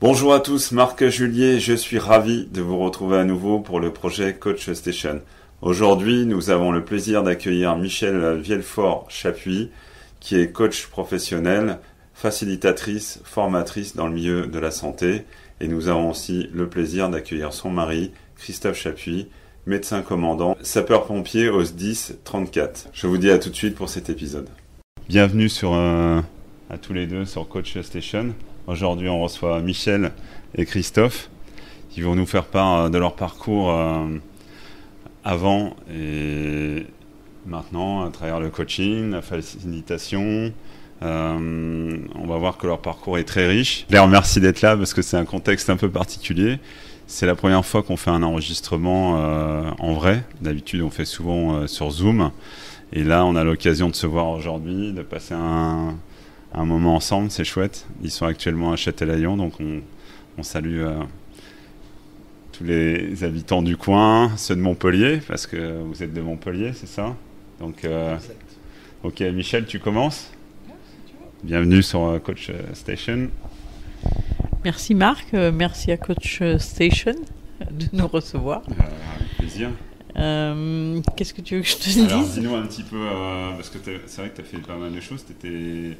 Bonjour à tous, Marc Julier, je suis ravi de vous retrouver à nouveau pour le projet Coach Station. Aujourd'hui, nous avons le plaisir d'accueillir Michel Vielfort-Chapuis, qui est coach professionnel, facilitatrice, formatrice dans le milieu de la santé. Et nous avons aussi le plaisir d'accueillir son mari, Christophe Chapuis, médecin commandant, sapeur-pompier au 10 34. Je vous dis à tout de suite pour cet épisode. Bienvenue sur, euh, à tous les deux sur Coach Station. Aujourd'hui, on reçoit Michel et Christophe qui vont nous faire part de leur parcours euh, avant et maintenant à travers le coaching, la facilitation. Euh, on va voir que leur parcours est très riche. Je les remercie d'être là parce que c'est un contexte un peu particulier. C'est la première fois qu'on fait un enregistrement euh, en vrai. D'habitude, on fait souvent sur Zoom. Et là, on a l'occasion de se voir aujourd'hui, de passer un, un moment ensemble, c'est chouette. Ils sont actuellement à Châtelaillon, donc on, salue euh, tous les habitants du coin, ceux de Montpellier, parce que vous êtes de Montpellier, c'est ça? Donc, euh, ok, Michel, tu commences? Bienvenue sur euh, Coach Station. Merci Marc, merci à Coach Station de nous recevoir. avec plaisir. Qu'est-ce que tu veux que je te dise? Alors, dis-nous un petit peu, parce que c'est vrai que tu as fait pas mal de choses. Tu étais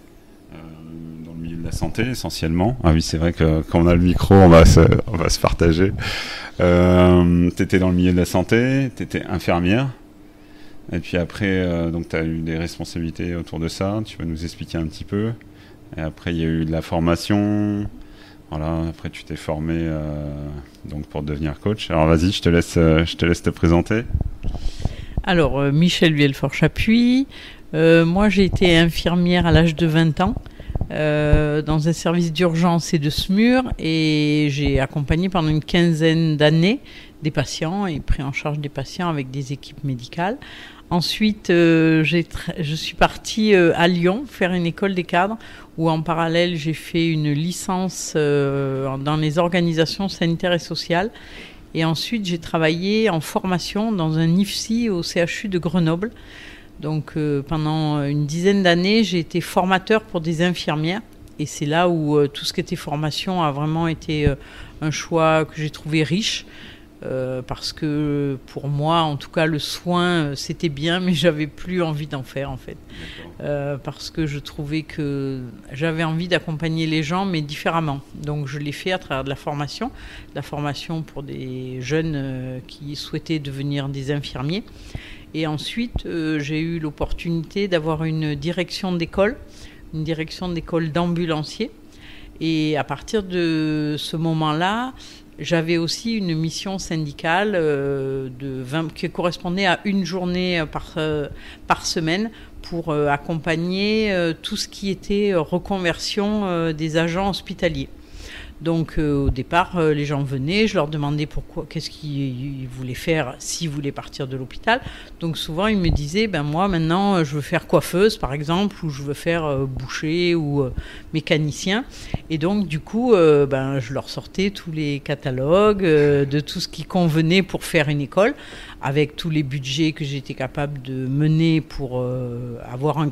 euh, dans le milieu de la santé essentiellement. Ah oui, c'est vrai que quand on a le micro, on va se, on va se partager. Euh, tu étais dans le milieu de la santé, tu étais infirmière. Et puis après, euh, tu as eu des responsabilités autour de ça. Tu vas nous expliquer un petit peu. Et après, il y a eu de la formation. Voilà, après tu t'es formé euh, donc pour devenir coach. Alors vas-y, je te laisse, je te laisse te présenter. Alors Michel Vielfort-Chapuis, euh, moi, j'ai été infirmière à l'âge de 20 ans euh, dans un service d'urgence et de SMUR et j'ai accompagné pendant une quinzaine d'années des patients et pris en charge des patients avec des équipes médicales. Ensuite, euh, je suis partie à Lyon faire une école des cadres où en parallèle j'ai fait une licence dans les organisations sanitaires et sociales. Et ensuite, j'ai travaillé en formation dans un IFSI au CHU de Grenoble. Donc euh, pendant une dizaine d'années, j'ai été formateur pour des infirmières. Et c'est là où euh, tout ce qui était formation a vraiment été euh, un choix que j'ai trouvé riche. Parce que pour moi, en tout cas, le soin, c'était bien, mais j'avais plus envie d'en faire en fait. parce que je trouvais que j'avais envie d'accompagner les gens, mais différemment. Donc je l'ai fait à travers de la formation, la formation pour des jeunes qui souhaitaient devenir des infirmiers. Et ensuite, euh, j'ai eu l'opportunité d'avoir une direction d'école, une direction d'école d'ambulancier. Et à partir de ce moment-là, j'avais aussi une mission syndicale euh, de qui correspondait à une journée par, euh, par semaine pour accompagner tout ce qui était reconversion des agents hospitaliers. Donc euh, au départ, euh, les gens venaient, je leur demandais pourquoi, qu'est-ce qu'ils voulaient faire s'ils voulaient partir de l'hôpital. Donc souvent, ils me disaient, ben moi maintenant, je veux faire coiffeuse par exemple, ou je veux faire euh, boucher ou mécanicien. Et donc du coup, ben je leur sortais tous les catalogues de tout ce qui convenait pour faire une école avec tous les budgets que j'étais capable de mener pour euh, avoir un,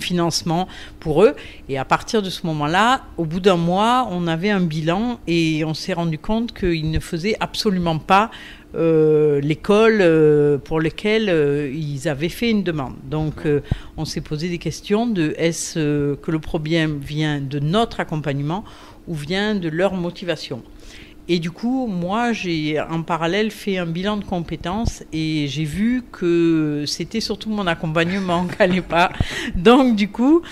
financement pour eux. Et à partir de ce moment-là, au bout d'un mois, on avait un bilan et on s'est rendu compte qu'ils ne faisaient absolument pas euh, l'école euh, pour laquelle ils avaient fait une demande. Donc on s'est posé des questions de est-ce que le problème vient de notre accompagnement ou vient de leur motivation et du coup, moi, j'ai en parallèle fait un bilan de compétences et j'ai vu que c'était surtout mon accompagnement qui n'allait pas. Donc, du coup,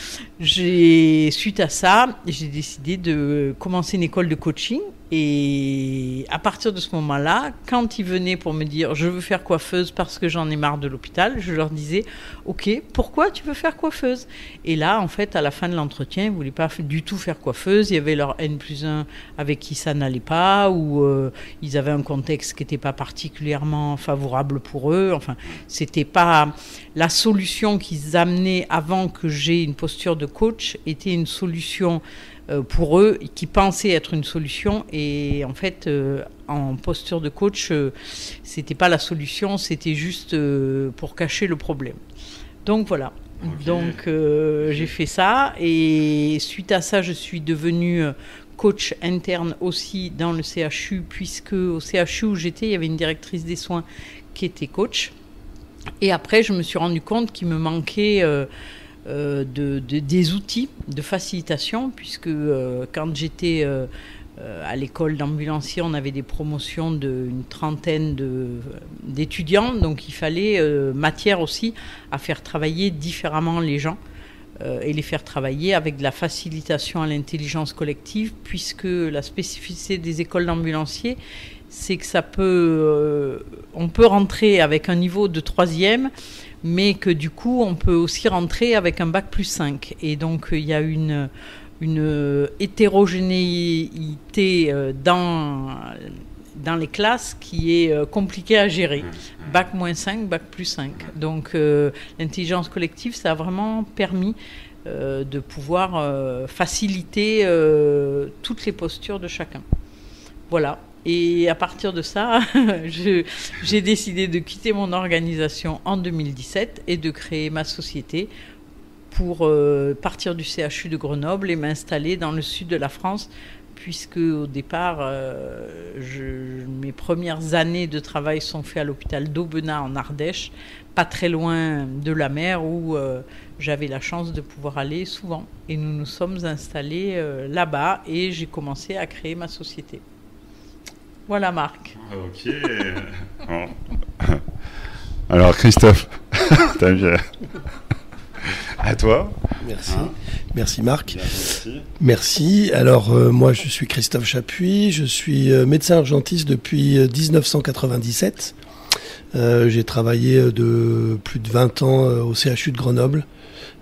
suite à ça, j'ai décidé de commencer une école de coaching et à partir de ce moment-là, quand ils venaient pour me dire je veux faire coiffeuse parce que j'en ai marre de l'hôpital, je leur disais ok, pourquoi tu veux faire coiffeuse? Et là, en fait, à la fin de l'entretien, ils ne voulaient pas du tout faire coiffeuse. Il y avait leur N plus 1 avec qui ça n'allait pas ou euh, ils avaient un contexte qui n'était pas particulièrement favorable pour eux. Enfin, c'était pas la solution qu'ils amenaient avant que j'ai une posture de coach était une solution pour eux qui pensaient être une solution. Et en fait en posture de coach c'était pas la solution c'était juste pour cacher le problème. Donc voilà. Donc j'ai fait ça. Et suite à ça je suis devenue coach interne aussi dans le CHU, puisque au CHU où j'étais, il y avait une directrice des soins qui était coach. Et après, je me suis rendu compte qu'il me manquait euh, euh, de, des outils de facilitation, puisque euh, quand j'étais à l'école d'ambulancier, on avait des promotions d'une trentaine d'étudiants, donc il fallait matière aussi à faire travailler différemment les gens. Euh, et les faire travailler avec de la facilitation à l'intelligence collective, puisque la spécificité des écoles d'ambulanciers, c'est que ça peut, euh, on peut rentrer avec un niveau de troisième, mais que du coup, on peut aussi rentrer avec un bac plus 5. Et donc, il y a une, une hétérogénéité euh, dans dans les classes qui est euh, compliqué à gérer. Mmh, mmh. Bac moins 5, bac plus 5. Donc euh, l'intelligence collective, ça a vraiment permis euh, de pouvoir faciliter toutes les postures de chacun. Voilà. Et à partir de ça, j'ai décidé de quitter mon organisation en 2017 et de créer ma société pour partir du CHU de Grenoble et m'installer dans le sud de la France puisque au départ, euh, mes premières années de travail sont faites à l'hôpital d'Aubenas en Ardèche, pas très loin de la mer, où euh, j'avais la chance de pouvoir aller souvent. Et nous nous sommes installés euh, là-bas et j'ai commencé à créer ma société. Voilà Marc. Ok. Alors Christophe, t'as bien. À toi. Merci. Hein merci Marc. Merci. Alors euh, moi je suis Christophe Chapuis, je suis euh, médecin urgentiste depuis 1997. Euh, j'ai travaillé de plus de 20 ans au CHU de Grenoble,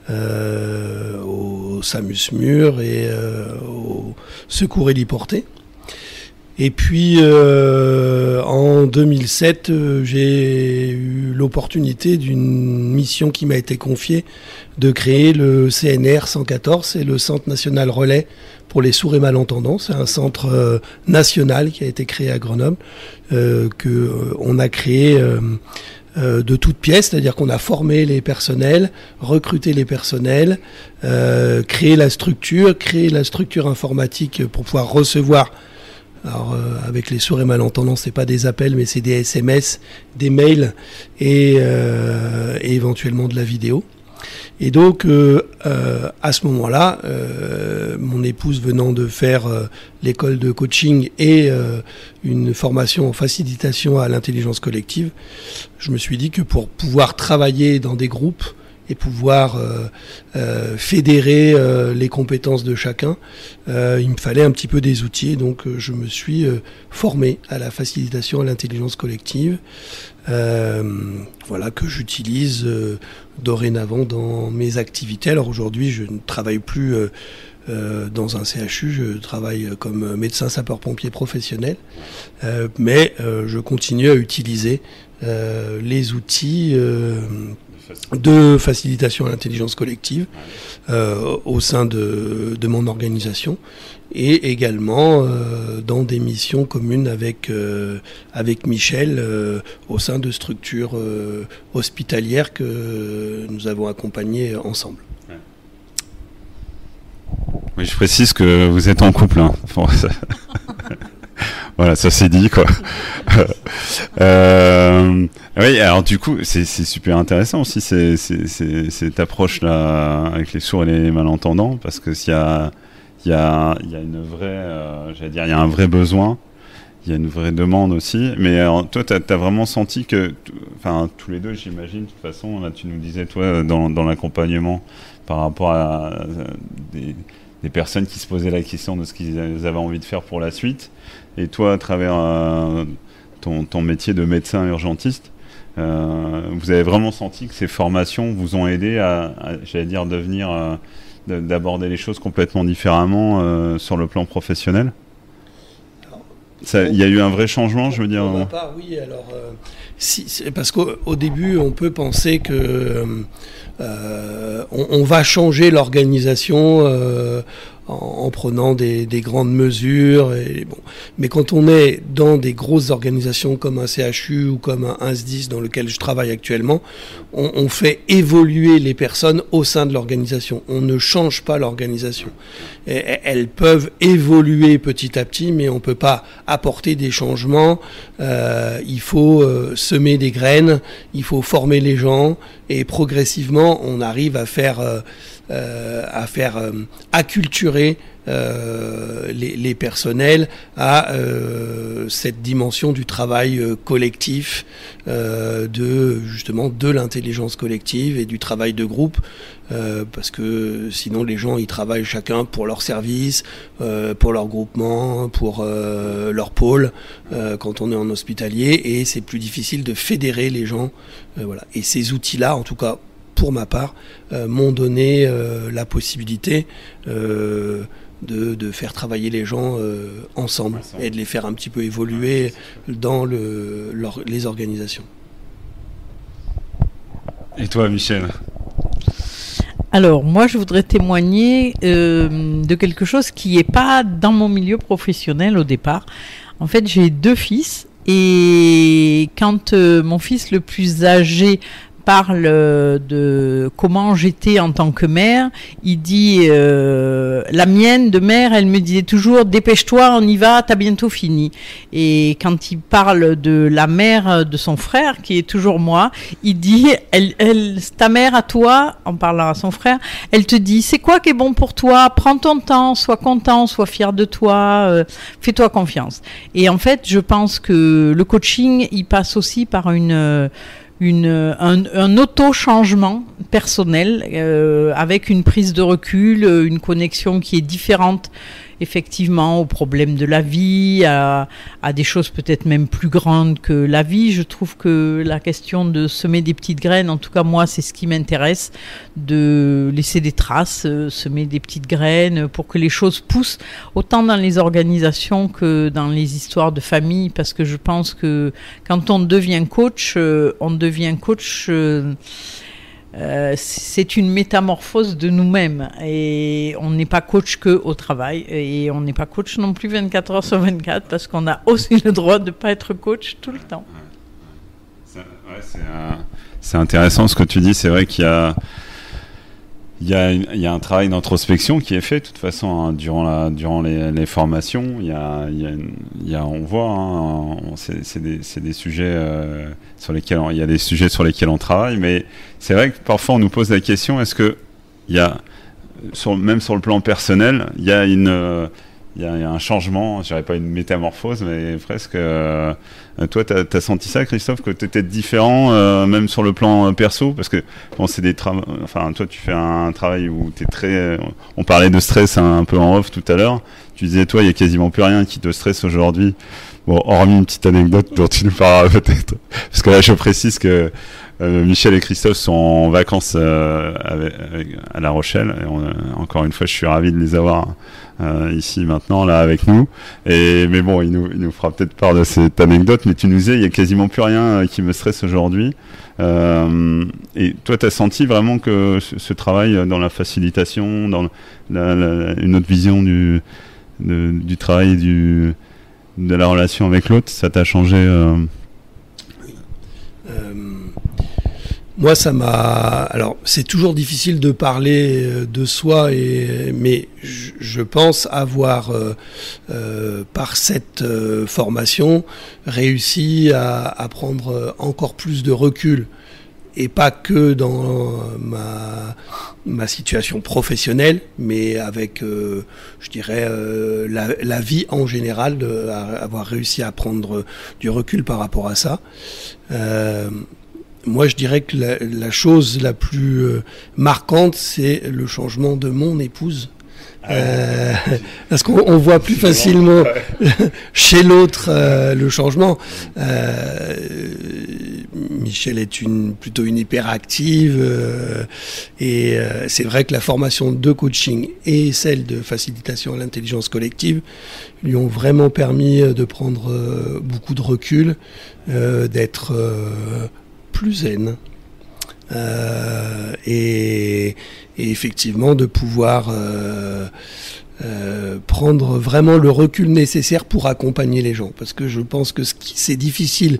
au SAMUS Mur et au Secours Héliporté. Et puis euh, en 2007, euh, j'ai eu l'opportunité d'une mission qui m'a été confiée de créer le CNR 114, c'est le Centre national relais pour les sourds et malentendants. C'est un centre euh, national qui a été créé à Grenoble, que on a créé de toutes pièces, c'est-à-dire qu'on a formé les personnels, recruté les personnels, créé la structure, créé la structure informatique pour pouvoir recevoir alors euh, avec les sourds et malentendants, c'est pas des appels, mais c'est des SMS, des mails et, euh, et, éventuellement de la vidéo. Et donc euh, à ce moment-là, mon épouse venant de faire l'école de coaching et une formation en facilitation à l'intelligence collective, je me suis dit que pour pouvoir travailler dans des groupes pouvoir euh, euh, fédérer euh, les compétences de chacun, il me fallait un petit peu des outils. Donc je me suis formé à la facilitation à l'intelligence collective, voilà que j'utilise dorénavant dans mes activités. Alors aujourd'hui, je ne travaille plus dans un CHU, je travaille comme médecin sapeur-pompier professionnel, mais je continue à utiliser les outils de facilitation à l'intelligence collective euh, au sein de, mon organisation et également euh, dans des missions communes avec, euh, avec Michel au sein de structures hospitalières que nous avons accompagnées ensemble. Oui, je précise que vous êtes en couple. Hein. voilà, ça c'est dit quoi. euh, oui, alors du coup, c'est super intéressant aussi cette approche là avec les sourds et les malentendants parce que s'il y a il y a il y a une vraie euh, j'allais dire il y a un vrai besoin il y a une vraie demande aussi. Mais euh, toi, tu as, vraiment senti que, enfin, tous les deux, j'imagine, de toute façon, là, tu nous disais, toi, dans, dans l'accompagnement, par rapport à, des, des, personnes qui se posaient la question de ce qu'ils avaient envie de faire pour la suite. Et toi, à travers euh, ton, ton, métier de médecin urgentiste, euh, vous avez vraiment senti que ces formations vous ont aidé à, j'allais dire, devenir, euh, d'aborder les choses complètement différemment sur le plan professionnel? Il y a eu un vrai changement, je veux dire. Pour ma part, oui. Alors, si, parce qu'au début, on peut penser que on, on, va changer l'organisation en, prenant des, grandes mesures. Et bon. Mais quand on est dans des grosses organisations comme un CHU ou comme un 1 dans lequel je travaille actuellement, on, fait évoluer les personnes au sein de l'organisation. On ne change pas l'organisation. Elles peuvent évoluer petit à petit, mais on ne peut pas apporter des changements. Euh, il faut euh, semer des graines, il faut former les gens, et progressivement, on arrive à faire, euh, euh, à faire euh, les, les, personnels à cette dimension du travail collectif, de justement de l'intelligence collective et du travail de groupe, parce que sinon les gens ils travaillent chacun pour leur service, pour leur groupement, pour leur pôle quand on est en hospitalier, et c'est plus difficile de fédérer les gens. voilà. Et ces outils-là, en tout cas pour ma part, euh, m'ont donné euh, la possibilité euh, de, faire travailler les gens ensemble et de les faire un petit peu évoluer dans le, les organisations. Et toi, Michel? Alors, moi, je voudrais témoigner de quelque chose qui n'est pas dans mon milieu professionnel au départ. En fait, j'ai deux fils et quand mon fils le plus âgé parle de comment j'étais en tant que mère, il dit euh, la mienne de mère, elle me disait toujours dépêche-toi, on y va, t'as bientôt fini. Et quand il parle de la mère de son frère, qui est toujours moi, il dit elle, elle, ta mère à toi, en parlant à son frère, elle te dit c'est quoi qui est bon pour toi, prends ton temps, sois content, sois fier de toi, euh, fais-toi confiance. Et en fait, je pense que le coaching, il passe aussi par une un, auto-changement personnel euh, avec une prise de recul, une connexion qui est différente effectivement aux problèmes de la vie, à, des choses peut-être même plus grandes que la vie. Je trouve que la question de semer des petites graines, en tout cas moi, c'est ce qui m'intéresse, de laisser des traces, euh, semer des petites graines pour que les choses poussent, autant dans les organisations que dans les histoires de famille, parce que je pense que quand on devient coach, euh, on devient coach. Euh, c'est une métamorphose de nous-mêmes. Et on n'est pas coach que au travail. Et on n'est pas coach non plus 24 heures sur 24 parce qu'on a aussi le droit de ne pas être coach tout le temps. c'est intéressant ce que tu dis, c'est vrai qu'il y a il y, a, un travail d'introspection qui est fait de toute façon hein, durant, la, durant les, formations. Il y a, on voit, hein, c'est des, des, sujets euh, sur lesquels on, il y a des sujets sur lesquels on travaille, mais c'est vrai que parfois on nous pose la question est-ce que il y a, sur, même sur le plan personnel, il y a une il y, a un changement, je dirais pas une métamorphose, mais presque. Euh, toi, tu as, senti ça, Christophe, que tu étais différent, euh, même sur le plan euh, perso? Parce que, bon, c'est des Enfin, toi, tu fais un travail où tu très. On parlait de stress un, peu en off tout à l'heure. Tu disais, toi, il y a quasiment plus rien qui te stresse aujourd'hui. Bon, hormis une petite anecdote dont tu nous parleras peut-être. Parce que là, je précise que Michel et Christophe sont en vacances à La Rochelle. Et encore une fois, je suis ravi de les avoir euh, ici maintenant là avec nous. Mais bon, il nous, il fera peut-être part de cette anecdote. Mais tu nous disais, il y a quasiment plus rien euh, qui me stresse aujourd'hui. Euh, et toi, tu as senti vraiment que ce, travail dans la facilitation, dans une autre vision du, du travail, du, de la relation avec l'autre, ça t'a changé moi, ça m'a. Alors, c'est toujours difficile de parler euh, de soi, mais je pense avoir, euh, euh, par cette formation, réussi à, prendre encore plus de recul. Et pas que dans ma, situation professionnelle, mais avec, je dirais, la, la, vie en général, de, avoir réussi à prendre du recul par rapport à ça moi, je dirais que la, chose la plus euh, marquante, c'est le changement de mon épouse. Euh, parce qu'on voit plus facilement chez l'autre euh, le changement. Michel est une, plutôt une hyperactive et c'est vrai que la formation de coaching et celle de facilitation à l'intelligence collective lui ont vraiment permis de prendre beaucoup de recul, d'être plus zen. Euh, et, effectivement de pouvoir euh, prendre vraiment le recul nécessaire pour accompagner les gens. Parce que je pense que c'est difficile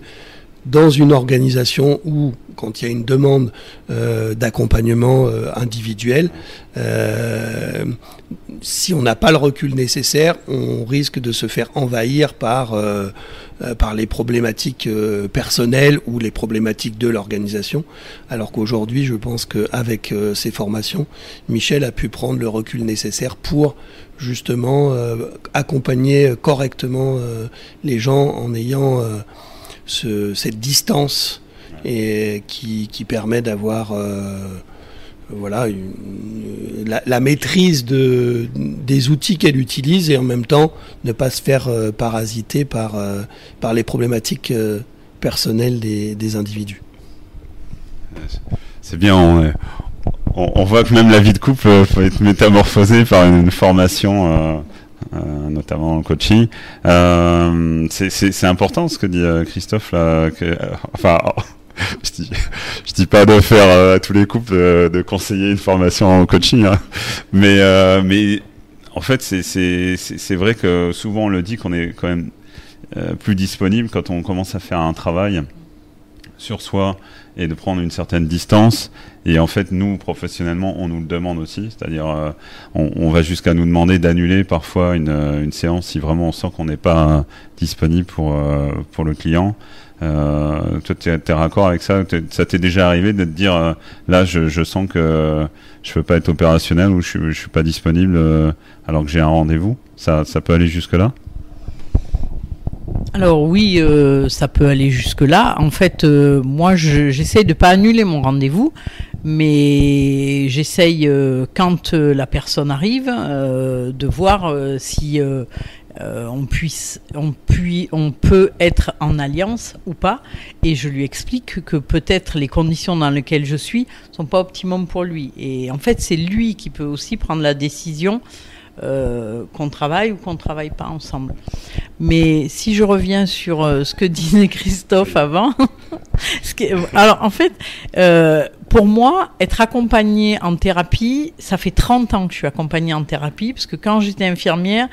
dans une organisation où, quand il y a une demande euh, d'accompagnement euh, individuel, euh, si on n'a pas le recul nécessaire, on risque de se faire envahir par, par les problématiques personnelles ou les problématiques de l'organisation. Alors qu'aujourd'hui, je pense qu'avec ces formations, Michel a pu prendre le recul nécessaire pour justement accompagner correctement les gens en ayant cette distance et qui, permet d'avoir euh, voilà la, maîtrise de, des outils qu'elle utilise et en même temps ne pas se faire euh, parasiter par, euh, par les problématiques personnelles des, individus. C'est bien, on, voit que même la vie de couple peut être métamorphosée par une, formation notamment en coaching. Euh, c'est important ce que dit euh, Christophe là. Que, enfin. je dis, je dis pas de faire à tous les couples de, conseiller une formation en coaching, hein. mais mais en fait c'est vrai que souvent on le dit qu'on est quand même plus disponible quand on commence à faire un travail sur soi et de prendre une certaine distance. Et en fait, nous, professionnellement, on nous le demande aussi. C'est-à-dire, euh, on, va jusqu'à nous demander d'annuler parfois une, euh, une, séance si vraiment on sent qu'on n'est pas disponible pour, euh, pour le client. toi, tu es, raccord avec ça? Ça t'est déjà arrivé de te dire, là, je, je, sens que je peux pas être opérationnel ou je, je suis pas disponible alors que j'ai un rendez-vous? Ça, ça peut aller jusque-là? Alors oui, euh, ça peut aller jusque-là. En fait, euh, moi, j'essaye de ne pas annuler mon rendez-vous, mais j'essaye, euh, quand la personne arrive, de voir si on, puisse, on, on peut être en alliance ou pas. Et je lui explique que peut-être les conditions dans lesquelles je suis sont pas optimum pour lui. Et en fait, c'est lui qui peut aussi prendre la décision euh, qu'on travaille ou qu'on ne travaille pas ensemble. Mais si je reviens sur euh, ce que disait Christophe avant, alors en fait, euh, pour moi, être accompagnée en thérapie, ça fait 30 ans que je suis accompagnée en thérapie, parce que quand j'étais infirmière,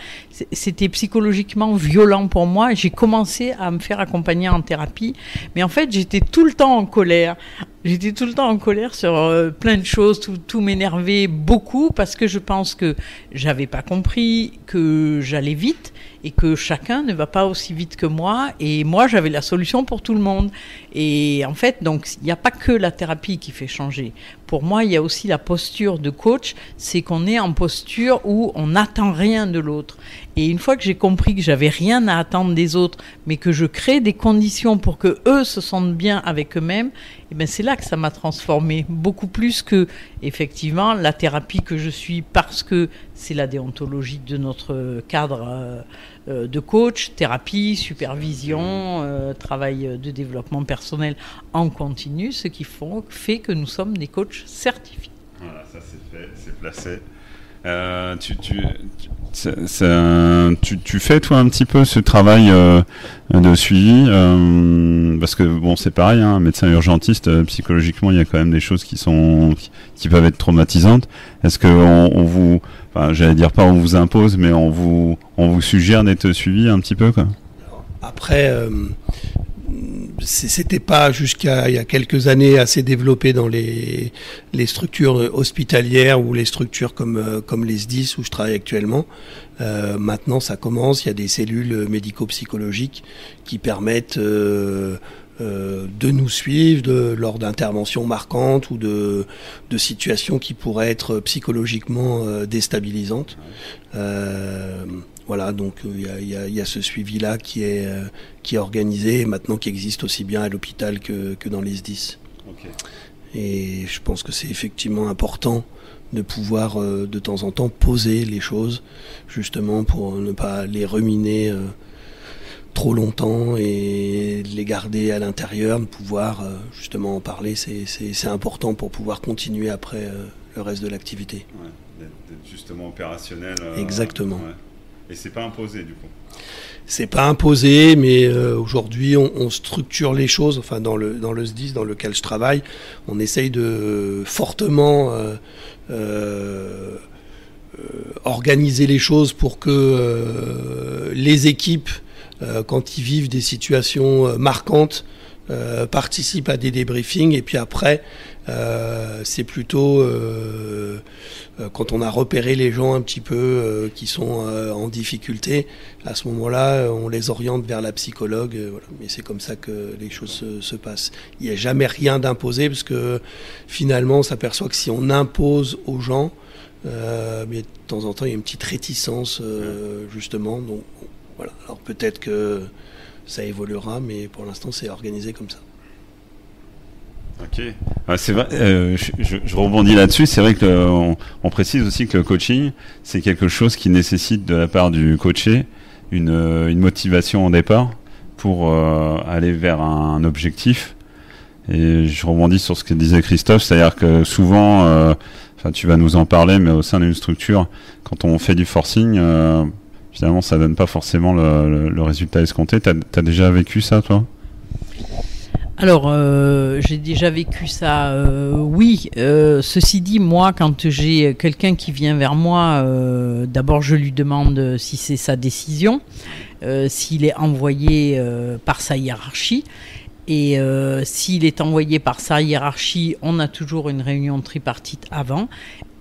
c'était psychologiquement violent pour moi. J'ai commencé à me faire accompagner en thérapie, mais en fait, j'étais tout le temps en colère. J'étais tout le temps en colère sur euh, plein de choses, tout, tout m'énervait beaucoup parce que je pense que j'avais pas compris que j'allais vite et que chacun ne va pas aussi vite que moi et moi j'avais la solution pour tout le monde. Et en fait, donc il n'y a pas que la thérapie qui fait changer. Pour moi, il y a aussi la posture de coach, c'est qu'on est en posture où on n'attend rien de l'autre. Et une fois que j'ai compris que j'avais rien à attendre des autres, mais que je crée des conditions pour que eux se sentent bien avec eux-mêmes, et eh ben c'est là que ça m'a transformé beaucoup plus que effectivement la thérapie que je suis parce que c'est la déontologie de notre cadre euh, de coach, thérapie, supervision, euh, travail de développement personnel en continu, ce qui font, fait que nous sommes des coachs certifiés. Voilà, ça c'est fait, c'est placé. Euh, tu, tu, tu, tu, fais toi un petit peu ce travail euh, de suivi euh, parce que bon c'est pareil, hein, médecin urgentiste psychologiquement il y a quand même des choses qui sont qui, peuvent être traumatisantes. Est-ce que on, vous, j'allais dire pas on vous impose, mais on vous on vous suggère d'être suivi un petit peu. Après, c'était pas jusqu'à il y a quelques années assez développé dans les, structures hospitalières ou les structures comme, euh, comme les SDIS où je travaille actuellement. Euh, maintenant, ça commence. Il y a des cellules médico-psychologiques qui permettent euh, de nous suivre lors d'interventions marquantes ou de, situations qui pourraient être psychologiquement déstabilisantes. Euh, voilà, donc il y a, y, a, ce suivi-là qui est, qui est organisé et maintenant qui existe aussi bien à l'hôpital que, que dans les SDIS. Et je pense que c'est effectivement important de pouvoir de temps en temps poser les choses, justement pour ne pas les ruminer trop longtemps et les garder à l'intérieur, de pouvoir euh, justement en parler, c'est important pour pouvoir continuer après euh, le reste de l'activité. Ouais, d'être justement opérationnel. Euh, Exactement. Ouais. Et c'est pas imposé du coup. C'est pas imposé, mais aujourd'hui on, structure les choses. Enfin, dans le dans le SDIS dans lequel je travaille, on essaye de fortement organiser les choses pour que les équipes, quand ils vivent des situations marquantes, participent à des débriefings et puis après euh, c'est plutôt euh, euh, quand on a repéré les gens un petit peu qui sont en difficulté, à ce moment-là, on les oriente vers la psychologue. Voilà. Mais c'est comme ça que les choses se, passent. Il n'y a jamais rien d'imposé parce que finalement, on s'aperçoit que si on impose aux gens, mais de temps en temps, il y a une petite réticence justement. Donc voilà. Alors peut-être que ça évoluera, mais pour l'instant, c'est organisé comme ça. Ok. c'est vrai. Euh, je, rebondis là-dessus. C'est vrai que on, précise aussi que le coaching, c'est quelque chose qui nécessite de la part du coaché une, euh, une motivation au départ pour euh, aller vers un, objectif. Et je rebondis sur ce que disait Christophe, c'est-à-dire que souvent, enfin, tu vas nous en parler, mais au sein d'une structure, quand on fait du forcing, finalement, ça donne pas forcément le, résultat escompté. T'as as déjà vécu ça, toi? Alors, euh, j'ai déjà vécu ça, euh, oui. Euh, ceci dit, moi, quand j'ai quelqu'un qui vient vers moi, d'abord je lui demande si c'est sa décision, s'il est envoyé par sa hiérarchie. Et s'il est envoyé par sa hiérarchie, on a toujours une réunion tripartite avant.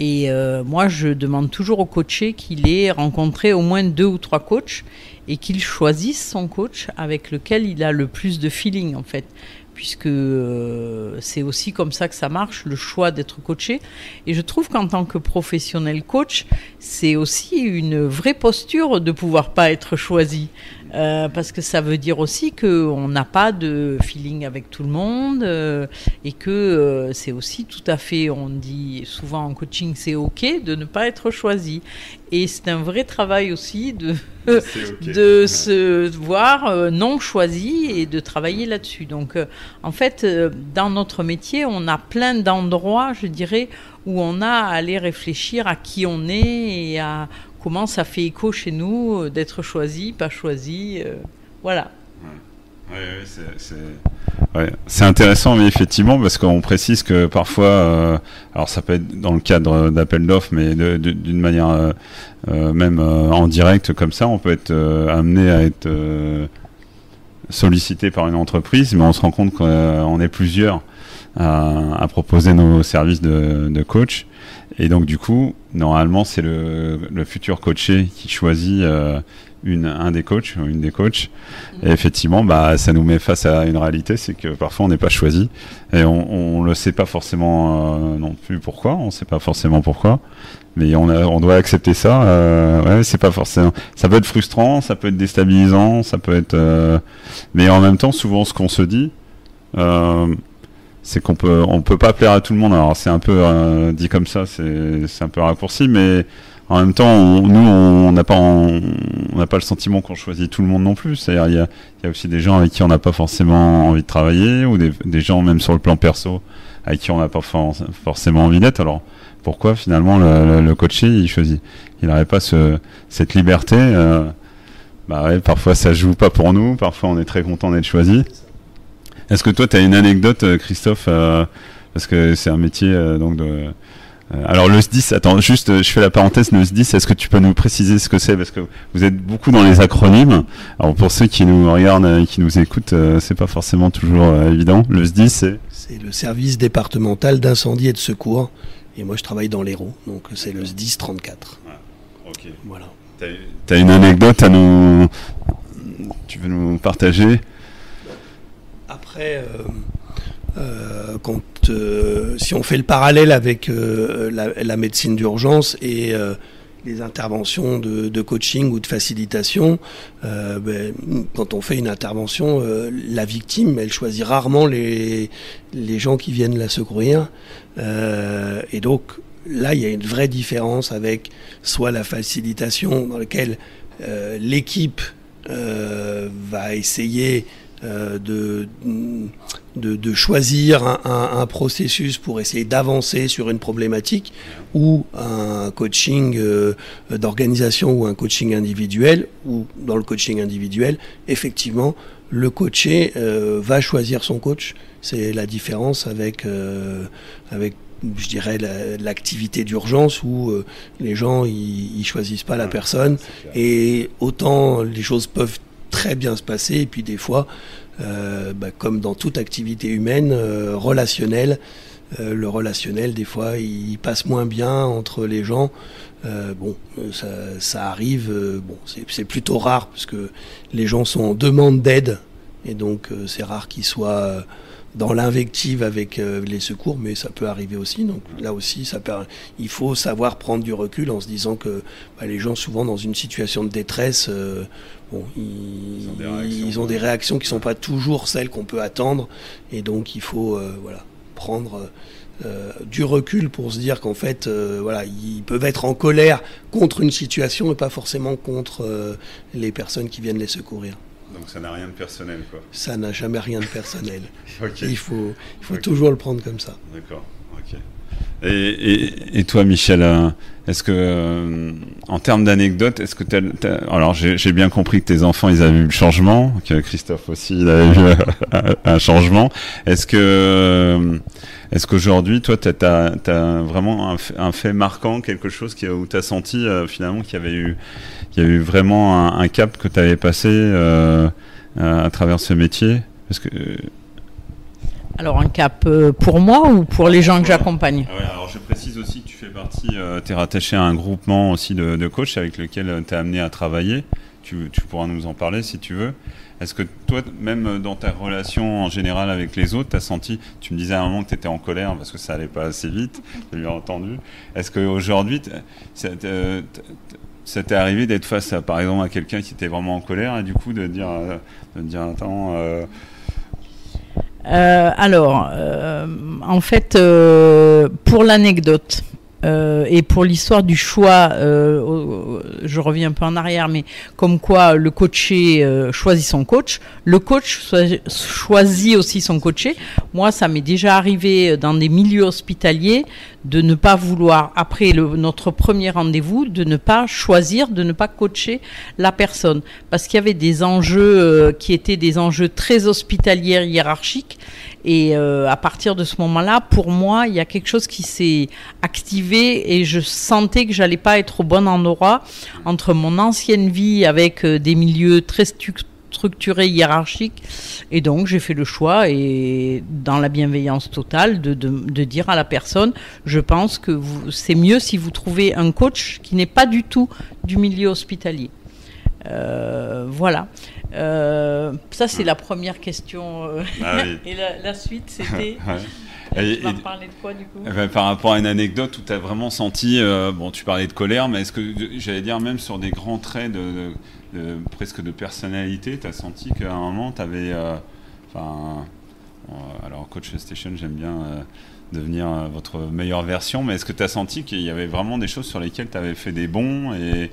Et moi, je demande toujours au coaché qu'il ait rencontré au moins deux ou trois coachs et qu'il choisisse son coach avec lequel il a le plus de feeling en fait puisque euh, c'est aussi comme ça que ça marche, le choix d'être coaché. Et je trouve qu'en tant que professionnel coach, c'est aussi une vraie posture de pouvoir pas être choisi. Euh, parce que ça veut dire aussi qu'on n'a pas de feeling avec tout le monde euh, et que euh, c'est aussi tout à fait, on dit souvent en coaching, c'est OK de ne pas être choisi. Et c'est un vrai travail aussi de, de se voir non choisi et de travailler là-dessus. Donc en fait, dans notre métier, on a plein d'endroits, je dirais, où on a à aller réfléchir à qui on est et à comment ça fait écho chez nous euh, d'être choisi, pas choisi. Euh, voilà. c'est intéressant, mais effectivement, parce qu'on précise que parfois, euh, alors ça peut être dans le cadre d'appel d'offres, mais d'une manière même en direct comme ça, on peut être amené à être sollicité par une entreprise, mais on se rend compte qu'on est plusieurs à, proposer nos services de, de coach. Et donc du coup, normalement, c'est le, le, futur coaché qui choisit euh, une, un des coachs ou une des coachs. Et effectivement, bah, ça nous met face à une réalité, c'est que parfois on n'est pas choisi et on, on le sait pas forcément euh, non plus pourquoi. On sait pas forcément pourquoi, mais on, a, on doit accepter ça. Euh, ouais, c'est pas forcément. Ça peut être frustrant, ça peut être déstabilisant, ça peut être. Euh, mais en même temps, souvent, ce qu'on se dit. C'est qu'on peut on peut pas plaire à tout le monde. Alors c'est un peu euh, dit comme ça, c'est un peu raccourci, mais en même temps, nous on n'a pas on n'a pas le sentiment qu'on choisit tout le monde non plus. C'est-à-dire il y a, y a aussi des gens avec qui on n'a pas forcément envie de travailler ou des, des, gens même sur le plan perso avec qui on n'a pas forcément envie d'être. Alors pourquoi finalement le, le, coaché il choisit? Il n'aurait pas ce, cette liberté. Euh, bah ouais, parfois ça joue pas pour nous, parfois on est très content d'être choisi. Est-ce que toi, tu as une anecdote, euh, Christophe euh, Parce que c'est un métier euh, donc de. Alors le SDIS, attends, juste, je fais la parenthèse, le SDIS, est-ce que tu peux nous préciser ce que c'est? Parce que vous êtes beaucoup dans les acronymes. Alors pour ceux qui nous regardent et qui nous écoutent, c'est pas forcément toujours évident. Le SDIS, c'est? C'est le service départemental d'incendie et de secours. Et moi, je travaille dans l'Hérault, donc c'est le SDIS 34. Ah, ok. Voilà. Tu as une anecdote à nous... Tu veux nous partager? Après, euh, euh, euh, si on fait le parallèle avec la, médecine d'urgence et les interventions de, coaching ou de facilitation, ben, quand on fait une intervention, la victime, elle choisit rarement les, les gens qui viennent la secourir. et donc là, il y a une vraie différence avec soit la facilitation dans laquelle l'équipe va essayer euh, de, de, choisir un, processus pour essayer d'avancer sur une problématique ou un coaching euh, d'organisation ou un coaching individuel ou dans le coaching individuel, effectivement, le coaché euh, va choisir son coach. C'est la différence avec, avec je dirais, l'activité d'urgence où les gens ils, choisissent pas la personne et autant les choses peuvent très bien se passer et puis des fois, bah, comme dans toute activité humaine, relationnelle, le relationnel des fois il passe moins bien entre les gens euh, bon, euh, ça, ça arrive. Euh, bon, c'est plutôt rare parce que les gens sont en demande d'aide et donc c'est rare qu'ils soient dans l'invective avec les secours, mais ça peut arriver aussi. Donc là aussi, ça peut, il faut savoir prendre du recul en se disant que bah, les gens, souvent dans une situation de détresse, bon, ils, ils, ont des réactions qui sont pas toujours celles qu'on peut attendre, et donc il faut voilà prendre euh, du recul pour se dire qu'en fait, euh, voilà, ils peuvent être en colère contre une situation et pas forcément contre euh, les personnes qui viennent les secourir. Donc ça n'a rien de personnel, quoi. Ça n'a jamais rien de personnel. Il faut, il faut toujours le prendre comme ça. D'accord. Ok. Et, toi, Michel, est-ce que, en termes d'anecdotes, est-ce que alors j'ai bien compris que tes enfants, ils avaient vu le changement, que Christophe aussi, il avait vu un, changement. Est-ce que est-ce qu'aujourd'hui, toi, tu as, vraiment un, fait marquant, quelque chose qui, où tu as senti euh, finalement qu'il y avait eu, y a eu vraiment un, cap que tu avais passé euh, euh, à travers ce métier? Parce que, alors un cap pour moi ou pour les gens que j'accompagne? Ah Alors je précise aussi que tu fais partie, tu es rattaché à un groupement aussi de, de coachs avec lequel tu es amené à travailler. Tu, tu, pourras nous en parler si tu veux. Est-ce que toi, même dans ta relation en général avec les autres, tu as senti, tu me disais à un moment que tu étais en colère parce que ça allait pas assez vite, j'ai bien entendu. Est-ce qu'aujourd'hui, ça t'est arrivé d'être face à, par exemple, à quelqu'un qui était vraiment en colère et du coup de dire, de dire attends. Euh, euh, alors, euh, en fait, pour l'anecdote, euh, et pour l'histoire du choix, euh, je reviens un peu en arrière, mais comme quoi le coaché euh, choisit son coach, le coach choisit aussi son coaché. Moi, ça m'est déjà arrivé dans des milieux hospitaliers de ne pas vouloir, après le, notre premier rendez-vous, de ne pas choisir, de ne pas coacher la personne. Parce qu'il y avait des enjeux qui étaient des enjeux très hospitaliers, hiérarchiques. Et à partir de ce moment-là, pour moi, il y a quelque chose qui s'est activé et je sentais que j'allais pas être au bon endroit entre mon ancienne vie avec euh, des milieux très structurés, hiérarchiques. Et donc, j'ai fait le choix, et dans la bienveillance totale, de, de, dire à la personne, je pense que c'est mieux si vous trouvez un coach qui n'est pas du tout du milieu hospitalier. Euh, voilà. Euh, ça, c'est la première question. Ah et la, suite, c'était... Et, parler de quoi du coup eh ben, Par rapport à une anecdote où tu as vraiment senti, euh, bon tu parlais de colère, mais est-ce que j'allais dire même sur des grands traits de, presque de personnalité, tu as senti qu'à un moment tu avais... Euh, enfin, alors Coach Station, j'aime bien euh, devenir votre meilleure version, mais est-ce que tu as senti qu'il y avait vraiment des choses sur lesquelles tu avais fait des bons et,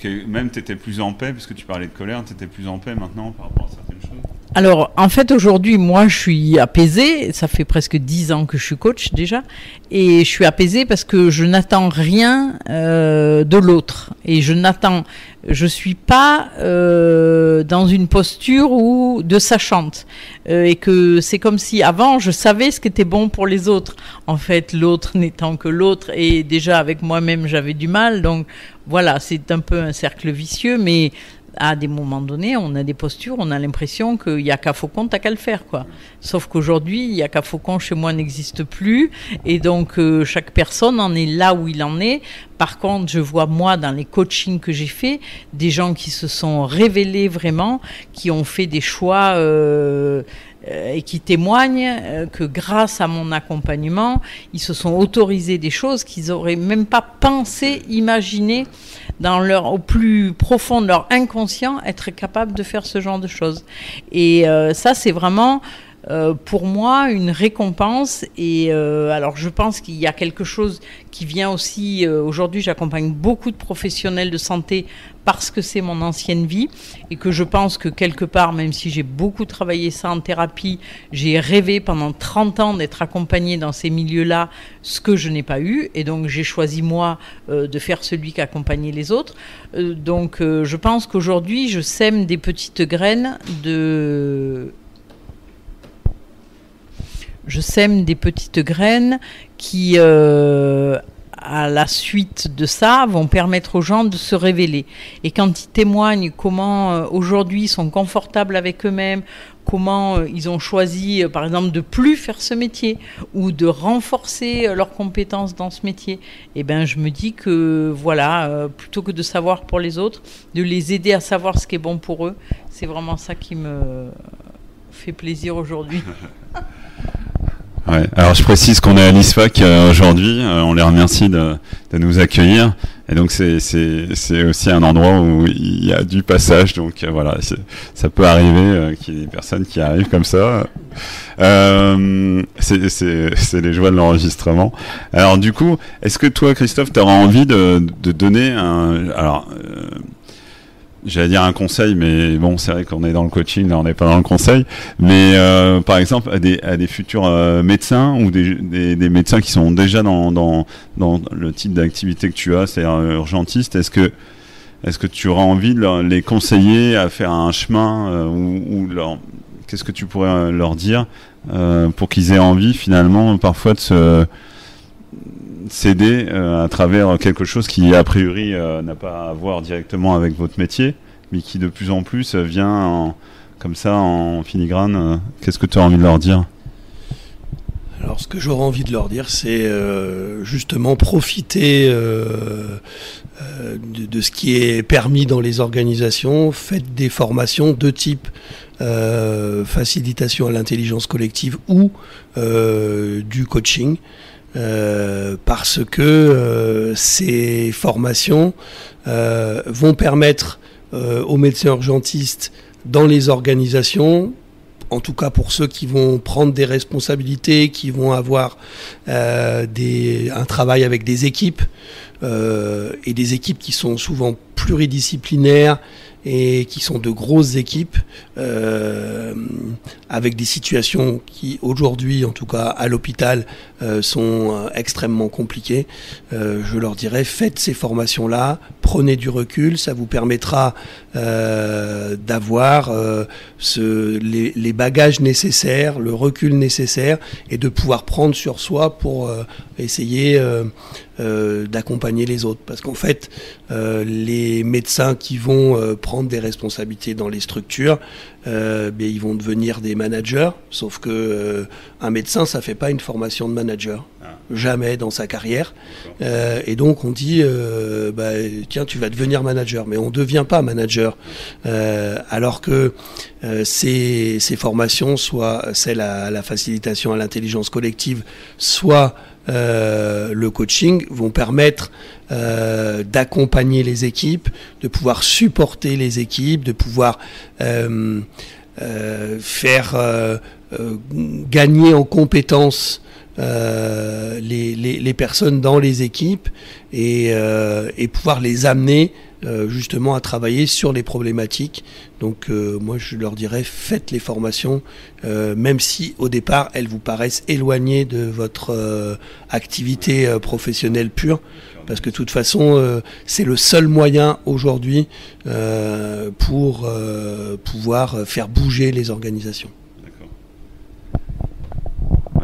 que même tu étais plus en paix, puisque tu parlais de colère, tu étais plus en paix maintenant par rapport à certaines choses alors, en fait, aujourd'hui, moi, je suis apaisée. Ça fait presque dix ans que je suis coach déjà. Et je suis apaisée parce que je n'attends rien euh, de l'autre. Et je n'attends, je suis pas euh, dans une posture où de sachante. Euh, et que c'est comme si avant, je savais ce qui était bon pour les autres. En fait, l'autre n'étant que l'autre. Et déjà, avec moi-même, j'avais du mal. Donc, voilà, c'est un peu un cercle vicieux. Mais à des moments donnés, on a des postures, on a l'impression qu'il y a qu'à Faucon, t'as qu'à le faire, quoi. Sauf qu'aujourd'hui, il y a qu'à Faucon chez moi n'existe plus, et donc euh, chaque personne en est là où il en est. Par contre, je vois moi dans les coachings que j'ai fait des gens qui se sont révélés vraiment, qui ont fait des choix. Euh, euh, et qui témoignent que grâce à mon accompagnement, ils se sont autorisés des choses qu'ils n'auraient même pas pensé, imaginé dans leur, au plus profond de leur inconscient, être capable de faire ce genre de choses. Et euh, ça, c'est vraiment euh, pour moi une récompense. Et euh, alors je pense qu'il y a quelque chose qui vient aussi. Euh, aujourd'hui, j'accompagne beaucoup de professionnels de santé parce que c'est mon ancienne vie et que je pense que quelque part, même si j'ai beaucoup travaillé ça en thérapie, j'ai rêvé pendant 30 ans d'être accompagnée dans ces milieux-là, ce que je n'ai pas eu. Et donc j'ai choisi moi de faire celui qui accompagnait les autres. donc je pense qu'aujourd'hui, je sème des petites graines de je sème des petites graines qui, euh, à la suite de ça, vont permettre aux gens de se révéler. Et quand ils témoignent comment euh, aujourd'hui ils sont confortables avec eux-mêmes, comment euh, ils ont choisi, par exemple, de plus faire ce métier ou de renforcer leurs compétences dans ce métier, eh ben, je me dis que voilà, plutôt que de savoir pour les autres, de les aider à savoir ce qui est bon pour eux, c'est vraiment ça qui me fait plaisir aujourd'hui. Ouais. Alors je précise qu'on est à l'ISFAC euh, aujourd'hui. Euh, on les remercie de, de, nous accueillir. Et donc c'est c'est aussi un endroit où il y a du passage. Donc euh, voilà, ça peut arriver qu'il y ait des personnes qui arrivent comme ça. c'est les joies de l'enregistrement. Alors du coup, est-ce que toi, Christophe, tu auras envie de, de donner un alors j'allais dire un conseil, mais bon, c'est vrai qu'on est dans le coaching, là, on n'est pas dans le conseil. Mais euh, par exemple, à des, à des futurs euh, médecins ou des, des, des, médecins qui sont déjà dans, dans, dans le type d'activité que tu as, c'est-à-dire urgentiste, est-ce que est-ce que tu auras envie de les conseiller à faire un chemin euh, ou, leur qu'est-ce que tu pourrais leur dire pour qu'ils aient envie finalement parfois de se s'aider euh, à travers quelque chose qui a priori euh, n'a pas à voir directement avec votre métier, mais qui de plus en plus vient comme ça en filigrane. Euh, qu'est-ce que tu as envie de leur dire? Alors, ce que j'aurais envie de leur dire, c'est justement profiter de, ce qui est permis dans les organisations. Faites des formations de type facilitation à l'intelligence collective ou du coaching. Euh, parce que euh, ces formations euh, vont permettre aux médecins urgentistes dans les organisations en tout cas pour ceux qui vont prendre des responsabilités, qui vont avoir un travail avec des équipes, et des équipes qui sont souvent pluridisciplinaires et qui sont de grosses équipes euh, avec des situations qui aujourd'hui, en tout cas à l'hôpital, euh, sont euh, extrêmement compliquées. je leur dirais faites ces formations-là, prenez du recul, ça vous permettra d'avoir les, les, bagages nécessaires, le recul nécessaire et de pouvoir prendre sur soi pour essayer d'accompagner les autres. Parce qu'en fait, les médecins qui vont prendre des responsabilités dans les structures, euh, ils vont devenir des managers. Sauf que euh, un médecin, ça fait pas une formation de manager, ah. jamais dans sa carrière. Euh, et donc on dit, euh, bah, tiens, tu vas devenir manager, mais on ne devient pas manager. alors que ces, ces, formations, soit celle à la facilitation à l'intelligence collective, soit euh, le coaching vont permettre euh, d'accompagner les équipes, de pouvoir supporter les équipes, de pouvoir euh, faire gagner en compétences les, les, personnes dans les équipes et, et pouvoir les amener euh, justement à travailler sur les problématiques. Donc euh, moi je leur dirais faites les formations, euh, même si au départ elles vous paraissent éloignées de votre activité professionnelle pure, parce que de toute façon c'est le seul moyen aujourd'hui pour pouvoir faire bouger les organisations.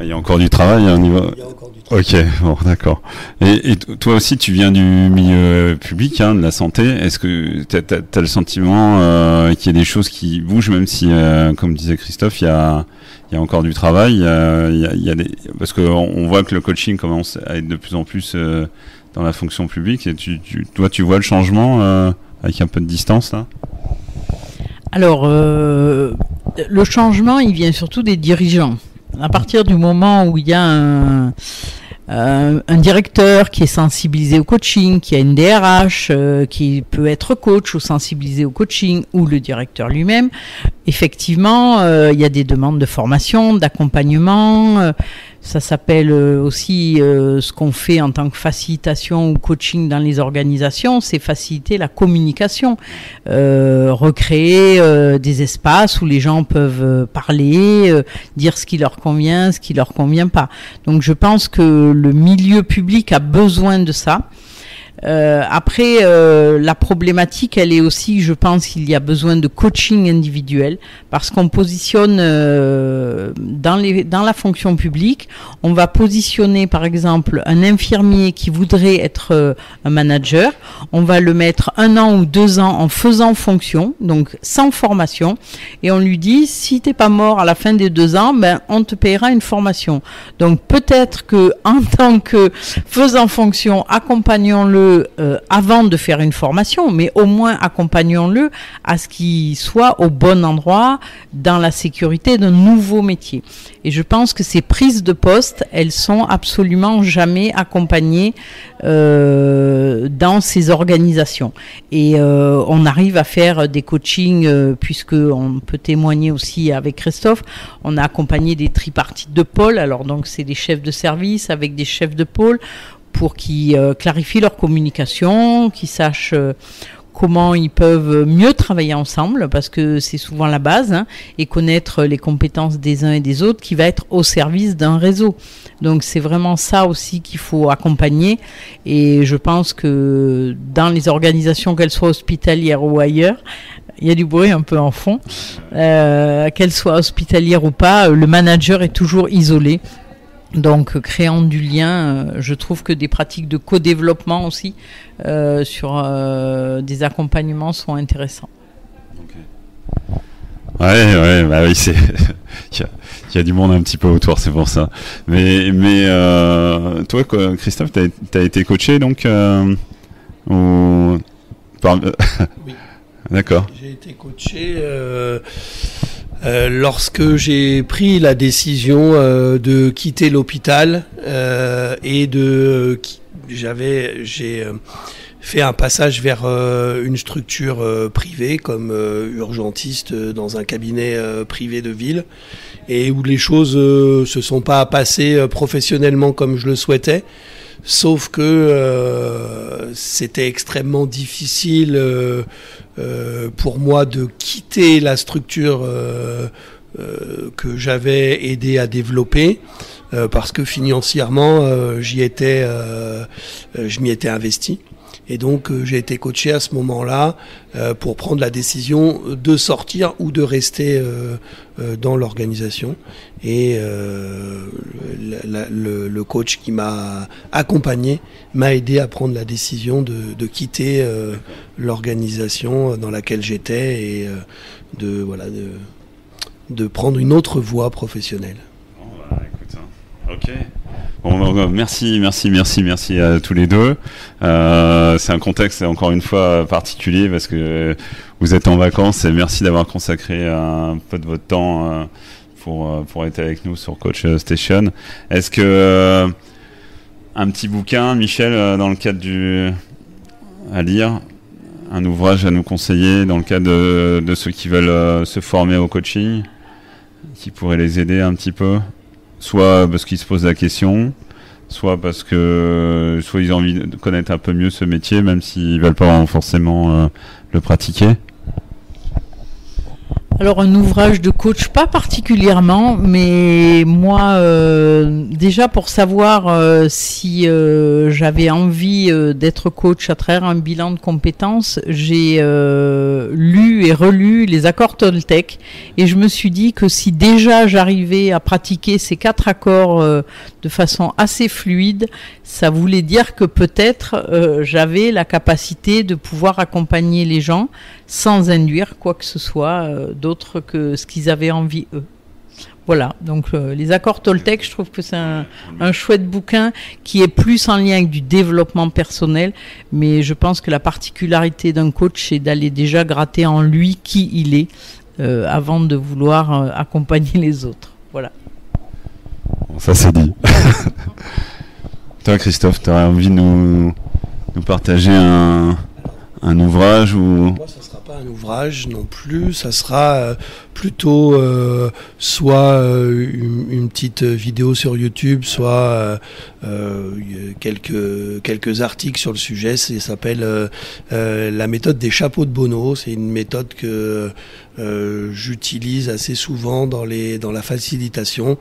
Il y a encore du travail hein, au niveau. Il y a encore du travail. Ok, bon, d'accord. Et, et, toi aussi, tu viens du milieu public, hein, de la santé. Est-ce que tu as, le sentiment euh, qu'il y a des choses qui bougent, même si, euh, comme disait Christophe, il y a, il y a encore du travail. il y a, il y a des... Parce qu'on on voit que le coaching commence à être de plus en plus euh, dans la fonction publique. Et tu, toi, tu vois le changement euh, avec un peu de distance là? Alors, le changement, il vient surtout des dirigeants à partir du moment où il y a un, euh, directeur qui est sensibilisé au coaching, qui a une DRH, euh, qui peut être coach ou sensibilisé au coaching, ou le directeur lui-même, effectivement, euh, il y a des demandes de formation, d'accompagnement. Ça s'appelle aussi ce qu'on fait en tant que facilitation ou coaching dans les organisations, c'est faciliter la communication, recréer des espaces où les gens peuvent parler, dire ce qui leur convient, ce qui leur convient pas. Donc je pense que le milieu public a besoin de ça. Euh, après, euh, la problématique, elle est aussi, je pense qu'il y a besoin de coaching individuel parce qu'on positionne euh, dans, les, dans la fonction publique, on va positionner par exemple un infirmier qui voudrait être euh, un manager, on va le mettre un an ou deux ans en faisant fonction, donc sans formation, et on lui dit si t'es pas mort à la fin des deux ans, ben on te paiera une formation. Donc peut-être que en tant que faisant fonction, euh, avant de faire une formation, mais au moins accompagnons-le à ce qu'il soit au bon endroit dans la sécurité d'un nouveau métier. Et je pense que ces prises de poste, elles sont absolument jamais accompagnées euh, dans ces organisations. Et euh, on arrive à faire des coachings, euh, puisque on peut témoigner aussi avec Christophe. On a accompagné des tripartites de pôle. Alors donc c'est des chefs de service avec des chefs de pôle pour qu'ils euh, clarifient leur communication, qu'ils sachent euh, comment ils peuvent mieux travailler ensemble, parce que c'est souvent la base, hein, et connaître les compétences des uns et des autres qui va être au service d'un réseau. Donc c'est vraiment ça aussi qu'il faut accompagner, et je pense que dans les organisations, qu'elles soient hospitalières ou ailleurs, il y a du bruit un peu en fond, euh, qu'elles soient hospitalières ou pas, le manager est toujours isolé. Donc, créant du lien, euh, je trouve que des pratiques de co-développement aussi euh, sur euh, des accompagnements sont intéressants. Ouais, ouais, bah oui, c'est. il, y y a du monde un petit peu autour, c'est pour ça. Mais, mais euh, toi, quoi, Christophe, t'as as été coaché donc euh, ou... par... Oui. D'accord. J'ai été coaché euh, lorsque j'ai pris la décision euh, de quitter l'hôpital euh, et de j'avais j'ai fait un passage vers euh, une structure euh, privée comme euh, urgentiste dans un cabinet privé de ville et où les choses se sont pas passées professionnellement comme je le souhaitais. Sauf que euh, c'était extrêmement difficile euh, pour moi de quitter la structure que j'avais aidé à développer parce que financièrement j'y étais, je m'y étais investi. Et donc euh, j'ai été coaché à ce moment-là euh, pour prendre la décision de sortir ou de rester euh, dans l'organisation. Et le, coach qui m'a accompagné m'a aidé à prendre la décision de, quitter l'organisation dans laquelle j'étais et de voilà de, de prendre une autre voie professionnelle. Bon, bah, écoute, hein. Ok. Merci, merci, merci, merci à tous les deux. Euh, c'est un contexte encore une fois particulier parce que vous êtes en vacances et merci d'avoir consacré un peu de votre temps euh, pour euh, pour être avec nous sur Coach Station. Est-ce que un petit bouquin, Michel, dans le cadre du à lire, un ouvrage à nous conseiller dans le cadre de, de ceux qui veulent se former au coaching, qui pourrait les aider un petit peu? Soit parce qu'ils se posent la question, soit parce que soit ils ont envie de connaître un peu mieux ce métier, même s'ils veulent pas forcément euh, le pratiquer. Alors un ouvrage de coach, pas particulièrement, mais moi euh, déjà pour savoir euh, si euh, j'avais envie d'être coach à travers un bilan de compétences, j'ai lu et relu les accords Toltec et je me suis dit que si déjà j'arrivais à pratiquer ces quatre accords de façon assez fluide, ça voulait dire que peut-être j'avais la capacité de pouvoir accompagner les gens sans induire quoi que ce soit euh, d'autre que ce qu'ils avaient envie eux. Voilà, donc euh, les accords Toltec, je trouve que c'est un, un chouette bouquin qui est plus en lien avec du développement personnel, mais je pense que la particularité d'un coach, c'est d'aller déjà gratter en lui qui il est euh, avant de vouloir euh, accompagner les autres. Voilà. Bon, ça c'est dit. Toi, Christophe, tu aurais envie de nous, nous partager un, un ouvrage ou Moi, ça sera pas un ouvrage non plus, ça sera euh, plutôt euh, soit euh, une, petite vidéo sur YouTube, soit quelques, quelques articles sur le sujet. Ça s'appelle la méthode des chapeaux de Bono. C'est une méthode que j'utilise assez souvent dans, les, dans la facilitation,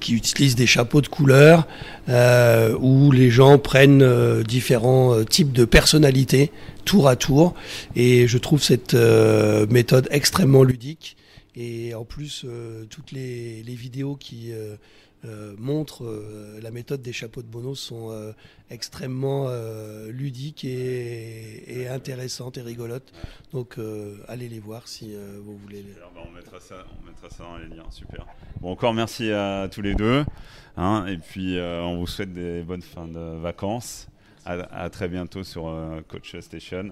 qui utilise des chapeaux de couleurs où les gens prennent différents types de personnalités tour à tour. Et je trouve cette euh, méthode extrêmement ludique. Et en plus, euh, toutes les, vidéos qui euh, montrent la méthode des chapeaux de Bono sont extrêmement ludiques et, intéressantes et rigolotes. Donc allez les voir si vous voulez. Bah, on, mettra ça, on mettra ça dans les liens. Super. Bon, encore merci à tous les deux. Hein, et puis on vous souhaite des bonnes fins de vacances. À, très bientôt sur euh, Coach Station.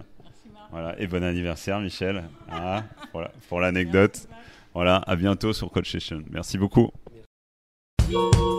voilà, et bon anniversaire, Michel. Ah, voilà, pour l'anecdote. Voilà, à bientôt sur Coach Station. Merci beaucoup. Merci.